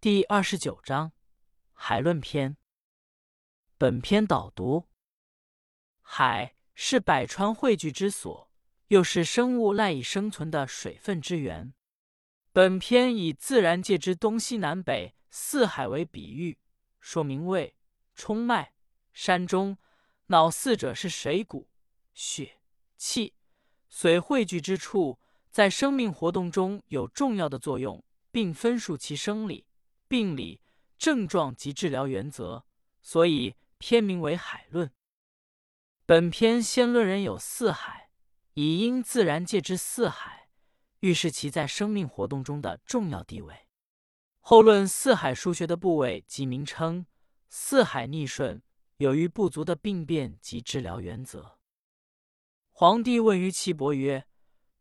第二十九章海论篇。本篇导读：海是百川汇聚之所，又是生物赖以生存的水分之源。本篇以自然界之东西南北四海为比喻，说明胃、冲脉、山中、脑四者是水谷、血、气、髓汇聚之处，在生命活动中有重要的作用，并分述其生理。病理、症状及治疗原则，所以篇名为《海论》。本篇先论人有四海，以因自然界之四海，预示其在生命活动中的重要地位。后论四海输穴的部位及名称，四海逆顺有余不足的病变及治疗原则。皇帝问于岐伯曰：“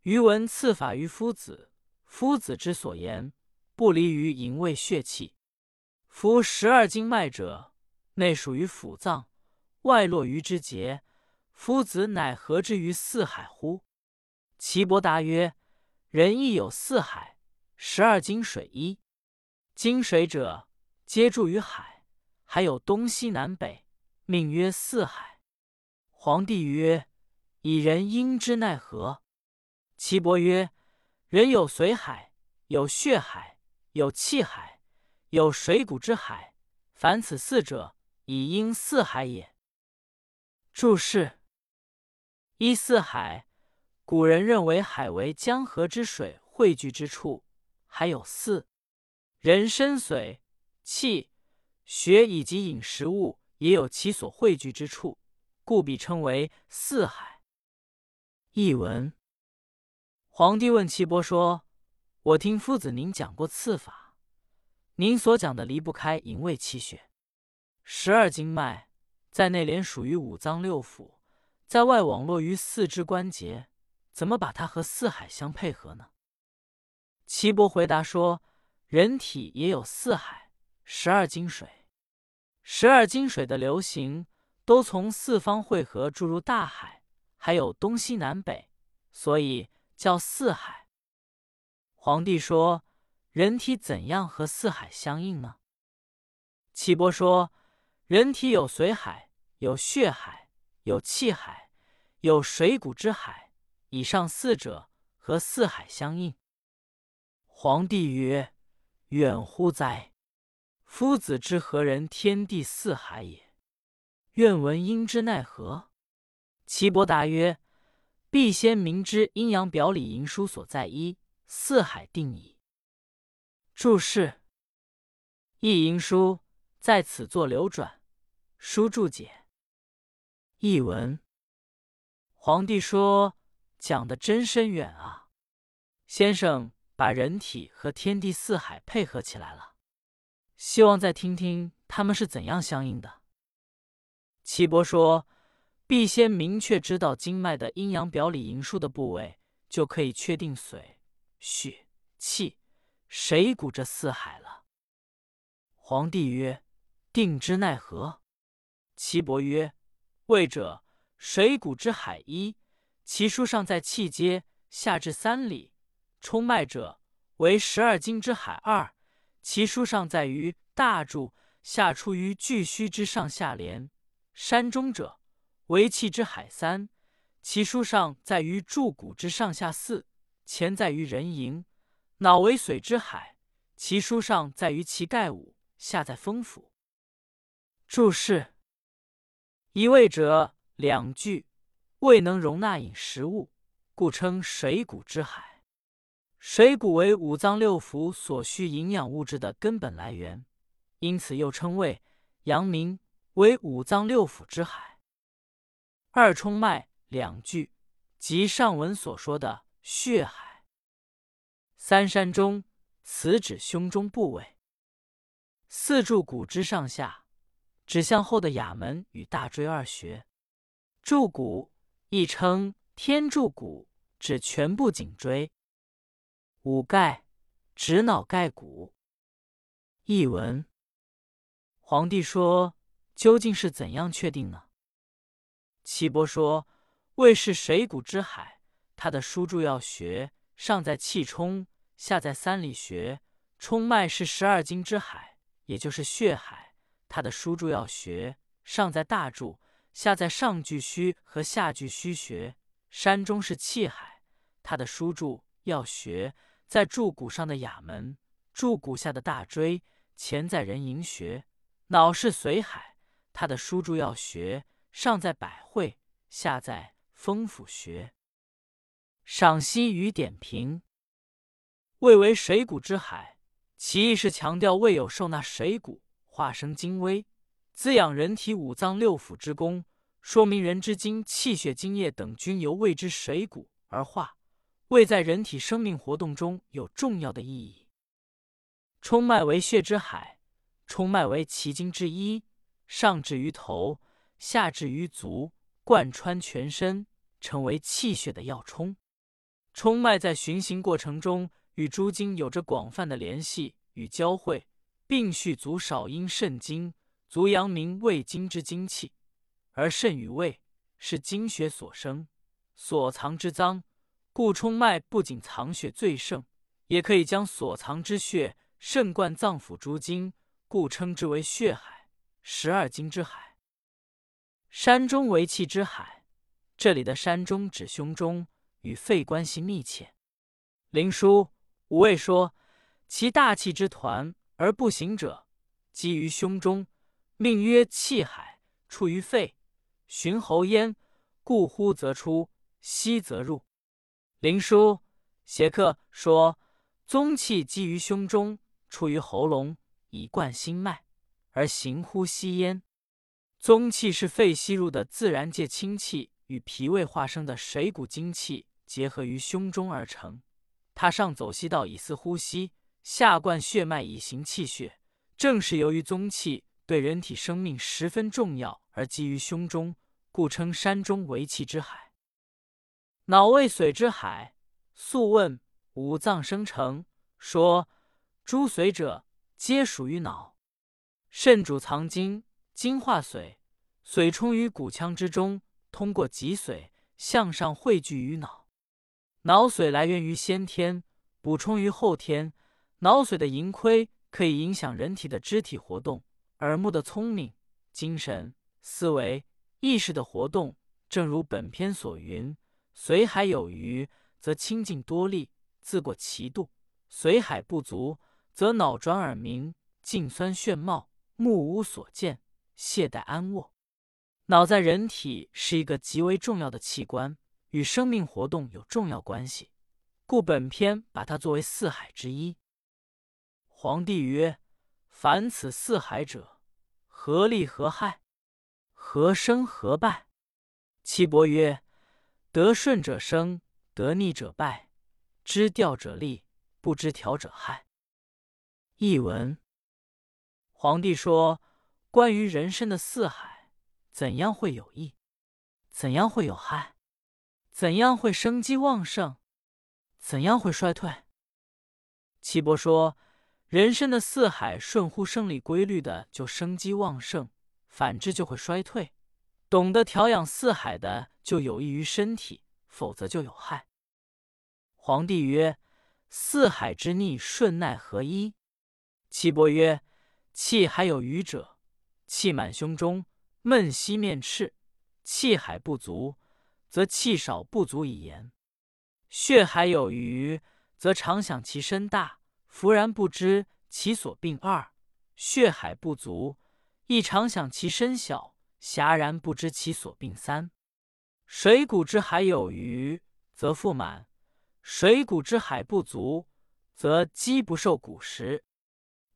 余闻赐法于夫子，夫子之所言。”不离于营卫血气，夫十二经脉者，内属于腑脏，外络于之节。夫子乃何之于四海乎？岐伯答曰：人亦有四海，十二经水一。经水者，皆注于海，还有东西南北，命曰四海。皇帝曰：以人因之奈何？岐伯曰：人有髓海，有血海。有气海，有水谷之海，凡此四者，以应四海也。注释：一四海，古人认为海为江河之水汇聚之处，还有四人身髓、气、血以及饮食物也有其所汇聚之处，故彼称为四海。译文：皇帝问岐伯说。我听夫子您讲过刺法，您所讲的离不开营卫气血。十二经脉在内连属于五脏六腑，在外网络于四肢关节，怎么把它和四海相配合呢？岐伯回答说：人体也有四海，十二经水，十二经水的流行都从四方汇合注入大海，还有东西南北，所以叫四海。皇帝说：“人体怎样和四海相应呢？”岐伯说：“人体有髓海，有血海，有气海，有水谷之海。以上四者和四海相应。”皇帝曰：“远乎哉！夫子之何人天地四海也？愿闻因之奈何？”岐伯答曰：“必先明之阴阳表里营书所在一。”四海定矣。注释：一营书在此作流转，书注解。译文：皇帝说讲的真深远啊！先生把人体和天地四海配合起来了，希望再听听他们是怎样相应的。岐伯说：必先明确知道经脉的阴阳表里营数的部位，就可以确定髓。血气谁谷这四海了。皇帝曰：“定之奈何？”岐伯曰：“魏者水谷之海一，其书上在气阶，下至三里；冲脉者为十二经之海二，其书上在于大柱，下出于巨虚之上下连；山中者为气之海三，其书上在于柱骨之上下四。”前在于人营，脑为水之海，其书上在于其盖五，下在风府。注释：一味者两句，未能容纳饮食物，故称水谷之海。水谷为五脏六腑所需营养物质的根本来源，因此又称胃、阳明为五脏六腑之海。二冲脉两句，即上文所说的。血海，三山中，此指胸中部位。四柱骨之上下，指向后的哑门与大椎二穴。柱骨亦称天柱骨，指全部颈椎。五盖指脑盖骨。译文：皇帝说，究竟是怎样确定呢？岐伯说，胃是水谷之海。他的书注要学，上在气冲，下在三里穴，冲脉是十二经之海，也就是血海。他的输注要穴上在大柱，下在上巨虚和下巨虚穴。山中是气海，他的输注要穴在柱骨上的哑门，柱骨下的大椎，前在人迎穴。脑是髓海，他的输注要穴上在百会，下在风府穴。赏析与点评：胃为水谷之海，其意是强调胃有受纳水谷、化生精微、滋养人体五脏六腑之功，说明人之精、气血、津液等均由胃之水谷而化。胃在人体生命活动中有重要的意义。冲脉为血之海。冲脉为奇经之一，上至于头，下至于足，贯穿全身，成为气血的要冲。冲脉在循行过程中与诸经有着广泛的联系与交汇，并续足少阴肾经，足阳明胃经之精气。而肾与胃是精血所生，所藏之脏，故冲脉不仅藏血最盛，也可以将所藏之血肾贯脏腑诸经。故称之为血海，十二经之海。山中为气之海，这里的山中指胸中，与肺关系密切。灵枢五味说，其大气之团而不行者，积于胸中，命曰气海，出于肺，循喉咽，故呼则出，吸则入。灵枢邪客说，宗气积于胸中，出于喉咙。以贯心脉而行呼吸焉。宗气是肺吸入的自然界清气，与脾胃化生的水谷精气结合于胸中而成。它上走西道以四呼吸，下贯血脉以行气血。正是由于宗气对人体生命十分重要，而基于胸中，故称山中为气之海。脑为髓之海。素问五脏生成，说诸髓者。皆属于脑，肾主藏精，精化髓，髓充于骨腔之中，通过脊髓向上汇聚于脑。脑髓来源于先天，补充于后天。脑髓的盈亏可以影响人体的肢体活动、耳目的聪明、精神、思维、意识的活动。正如本篇所云：“髓海有余，则清静多力，自过其度；髓海不足。”则脑转耳鸣，颈酸眩冒，目无所见，懈怠安卧。脑在人体是一个极为重要的器官，与生命活动有重要关系，故本篇把它作为四海之一。皇帝曰：“凡此四海者，何利何害？何生何败？”岐伯曰：“得顺者生，得逆者败；知调者利，不知调者害。”译文：皇帝说：“关于人生的四海，怎样会有益？怎样会有害？怎样会生机旺盛？怎样会衰退？”岐伯说：“人生的四海顺乎生理规律的，就生机旺盛；反之就会衰退。懂得调养四海的，就有益于身体；否则就有害。”皇帝曰：“四海之逆顺奈何一？”岐伯曰：“气还有余者，气满胸中，闷息面赤；气海不足，则气少不足以言。血海有余，则常想其身大，弗然不知其所病二；血海不足，亦常想其身小，遐然不知其所病三。水谷之海有余，则腹满；水谷之海不足，则饥不受谷食。”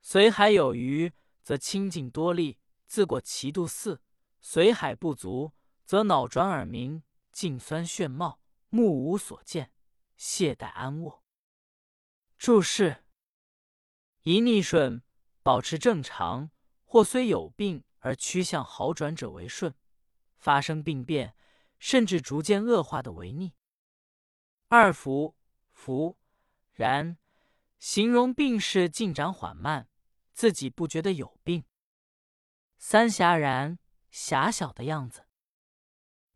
髓海有余，则清静多力，自过其度四；髓海不足，则脑转耳鸣，颈酸眩冒，目无所见，懈怠安卧。注释：一逆顺，保持正常，或虽有病而趋向好转者为顺；发生病变，甚至逐渐恶化的为逆。二服，服，然，形容病势进展缓慢。自己不觉得有病。三狭然，狭小的样子。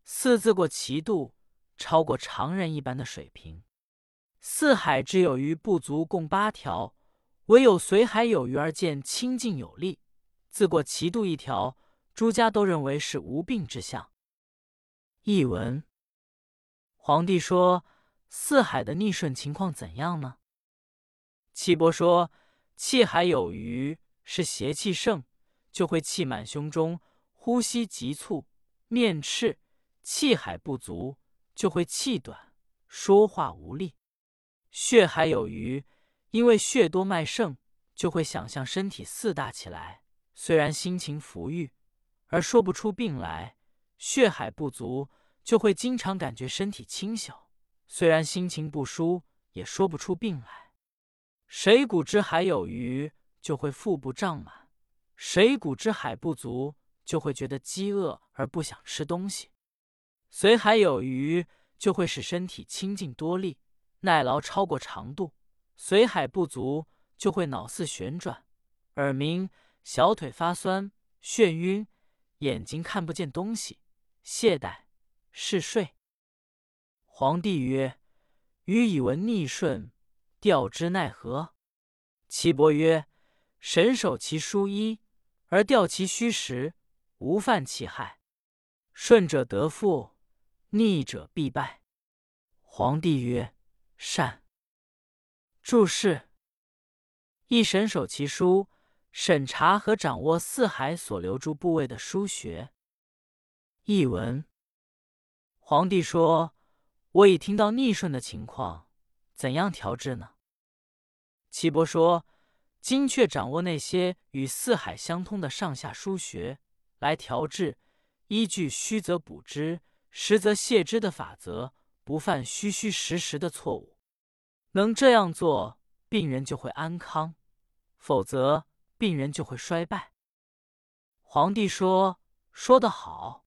四字过其度，超过常人一般的水平。四海之有余不足，共八条。唯有随海有余而见清净有力，自过其度一条，诸家都认为是无病之相。译文：皇帝说：“四海的逆顺情况怎样呢？”岐伯说：“气海有余，是邪气盛，就会气满胸中，呼吸急促，面赤；气海不足，就会气短，说话无力。血海有余。”因为血多脉盛，就会想象身体四大起来。虽然心情浮郁，而说不出病来；血海不足，就会经常感觉身体轻小。虽然心情不舒，也说不出病来。水谷之海有余，就会腹部胀满；水谷之海不足，就会觉得饥饿而不想吃东西。髓海有余，就会使身体清净多力，耐劳超过长度。髓海不足，就会脑似旋转，耳鸣，小腿发酸，眩晕，眼睛看不见东西，懈怠，嗜睡。皇帝曰：“余以闻逆顺，调之奈何？”岐伯曰：“神守其书衣，而调其虚实，无犯其害。顺者得富，逆者必败。”皇帝曰：“善。”注释：一神守其书，审查和掌握四海所留住部位的书学。译文：皇帝说：“我已听到逆顺的情况，怎样调治呢？”岐伯说：“精确掌握那些与四海相通的上下书学来调治，依据虚则补之，实则泻之的法则，不犯虚虚实实的错误。”能这样做，病人就会安康；否则，病人就会衰败。皇帝说：“说得好。”